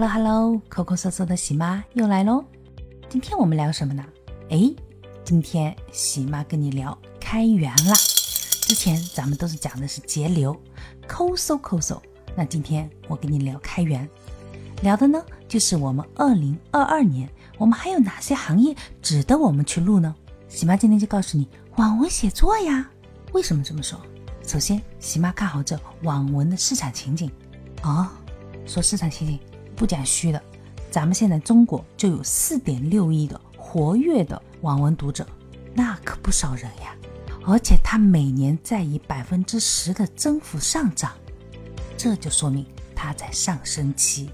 Hello Hello，抠抠搜搜的喜妈又来喽。今天我们聊什么呢？哎，今天喜妈跟你聊开源啦。之前咱们都是讲的是节流，抠搜抠搜。那今天我跟你聊开源，聊的呢就是我们二零二二年，我们还有哪些行业值得我们去录呢？喜妈今天就告诉你，网文写作呀。为什么这么说？首先，喜妈看好这网文的市场前景。哦，说市场前景。不讲虚的，咱们现在中国就有四点六亿的活跃的网文读者，那可不少人呀。而且它每年在以百分之十的增幅上涨，这就说明它在上升期。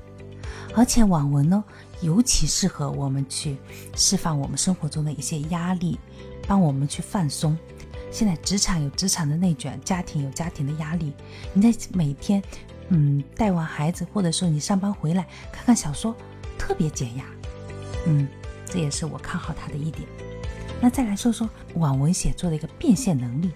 而且网文呢，尤其适合我们去释放我们生活中的一些压力，帮我们去放松。现在职场有职场的内卷，家庭有家庭的压力，你在每天。嗯，带完孩子，或者说你上班回来看看小说，特别减压。嗯，这也是我看好他的一点。那再来说说网文写作的一个变现能力。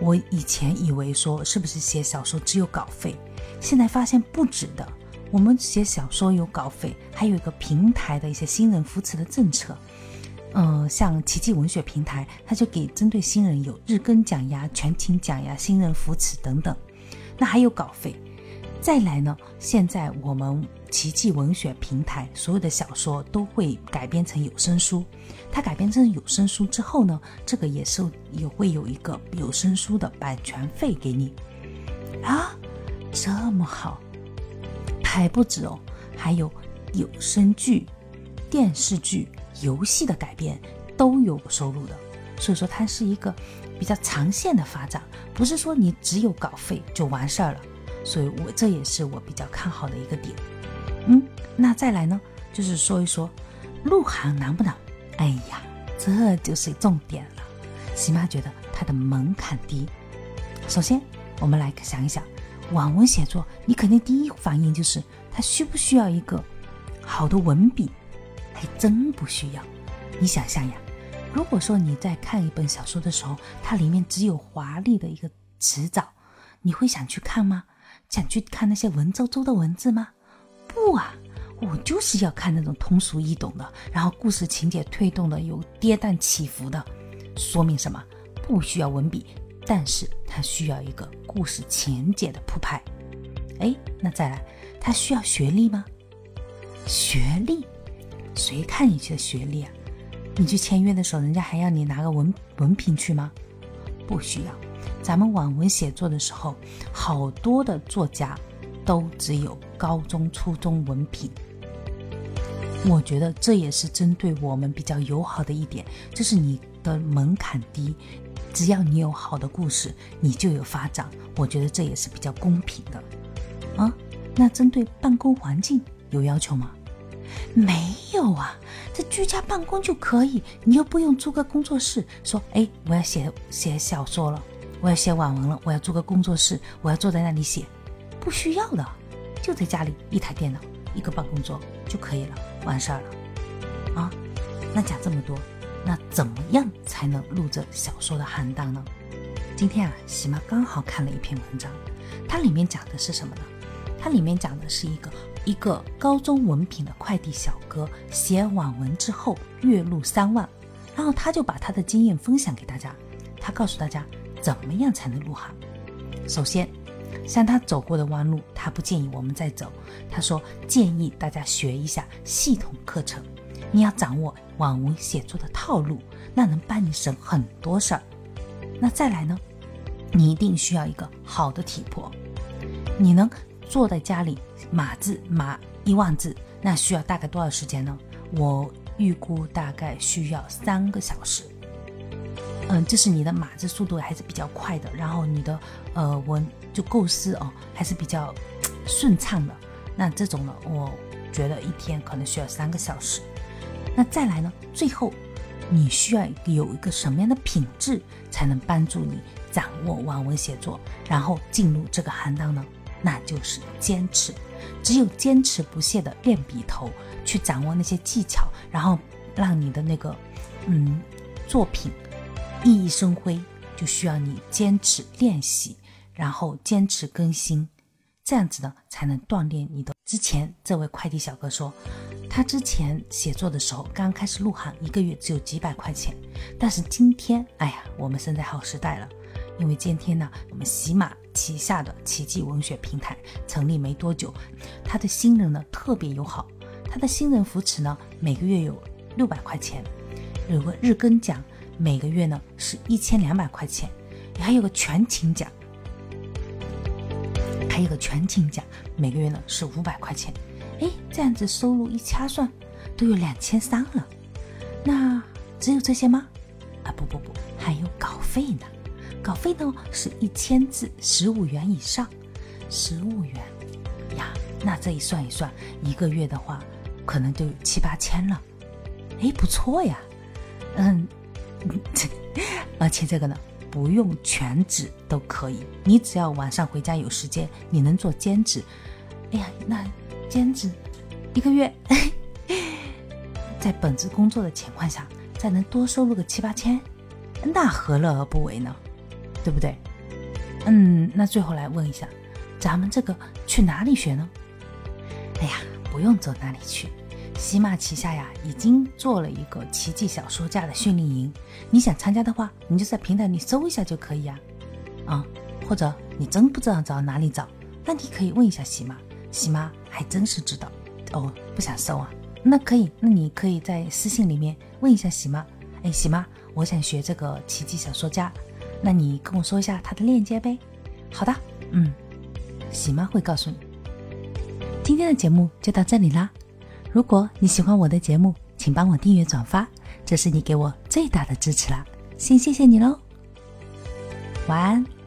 我以前以为说是不是写小说只有稿费，现在发现不止的。我们写小说有稿费，还有一个平台的一些新人扶持的政策。嗯，像奇迹文学平台，它就给针对新人有日更奖呀、全勤奖呀、新人扶持等等。那还有稿费。再来呢，现在我们奇迹文学平台所有的小说都会改编成有声书，它改编成有声书之后呢，这个也是也会有一个有声书的版权费给你啊，这么好，还不止哦，还有有声剧、电视剧、游戏的改编都有收入的，所以说它是一个比较长线的发展，不是说你只有稿费就完事儿了。所以，我这也是我比较看好的一个点。嗯，那再来呢，就是说一说入行难不难？哎呀，这就是重点了。喜妈觉得它的门槛低。首先，我们来想一想，网文写作，你肯定第一反应就是它需不需要一个好的文笔？还真不需要。你想象呀，如果说你在看一本小说的时候，它里面只有华丽的一个词藻，你会想去看吗？想去看那些文绉绉的文字吗？不啊，我就是要看那种通俗易懂的，然后故事情节推动的有跌宕起伏的。说明什么？不需要文笔，但是它需要一个故事情节的铺排。哎，那再来，它需要学历吗？学历？谁看你去的学历啊？你去签约的时候，人家还要你拿个文文凭去吗？不需要。咱们网文写作的时候，好多的作家都只有高中、初中文凭。我觉得这也是针对我们比较友好的一点，就是你的门槛低，只要你有好的故事，你就有发展。我觉得这也是比较公平的。啊，那针对办公环境有要求吗？没有啊，这居家办公就可以，你又不用租个工作室，说哎，我要写写小说了。我要写网文了，我要租个工作室，我要坐在那里写，不需要的，就在家里一台电脑，一个办公桌就可以了，完事儿了。啊，那讲这么多，那怎么样才能录这小说的行当呢？今天啊，喜妈刚好看了一篇文章，它里面讲的是什么呢？它里面讲的是一个一个高中文凭的快递小哥写网文之后月入三万，然后他就把他的经验分享给大家，他告诉大家。怎么样才能入行？首先，像他走过的弯路，他不建议我们再走。他说建议大家学一下系统课程，你要掌握网文写作的套路，那能帮你省很多事儿。那再来呢？你一定需要一个好的体魄。你能坐在家里码字码一万字，那需要大概多少时间呢？我预估大概需要三个小时。嗯，这是你的码字速度还是比较快的，然后你的呃文就构思哦还是比较顺畅的。那这种呢，我觉得一天可能需要三个小时。那再来呢，最后你需要有一个什么样的品质才能帮助你掌握网文写作，然后进入这个行当呢？那就是坚持。只有坚持不懈的练笔头，去掌握那些技巧，然后让你的那个嗯作品。熠熠生辉，就需要你坚持练习，然后坚持更新，这样子呢才能锻炼你的。之前这位快递小哥说，他之前写作的时候刚开始入行，一个月只有几百块钱，但是今天，哎呀，我们生在好时代了，因为今天呢，我们喜马旗下的奇迹文学平台成立没多久，他的新人呢特别友好，他的新人扶持呢每个月有六百块钱，有个日更奖，每个月呢是一千两百块钱，还有个全勤奖。还有个全勤奖，每个月呢是五百块钱，哎，这样子收入一掐算，都有两千三了。那只有这些吗？啊不不不，还有稿费呢。稿费呢是一千字十五元以上，十五元呀，那这一算一算，一个月的话，可能就七八千了。哎，不错呀，嗯，而且这个呢。不用全职都可以，你只要晚上回家有时间，你能做兼职。哎呀，那兼职一个月，在本职工作的情况下，再能多收入个七八千，那何乐而不为呢？对不对？嗯，那最后来问一下，咱们这个去哪里学呢？哎呀，不用走哪里去。喜马旗下呀，已经做了一个奇迹小说家的训练营。你想参加的话，你就在平台里搜一下就可以呀。啊，或者你真不知道找哪里找，那你可以问一下喜马，喜马还真是知道。哦，不想搜啊？那可以，那你可以在私信里面问一下喜马。哎，喜妈，我想学这个奇迹小说家，那你跟我说一下它的链接呗。好的，嗯，喜妈会告诉你。今天的节目就到这里啦。如果你喜欢我的节目，请帮我订阅转发，这是你给我最大的支持啦，先谢谢你喽。晚安。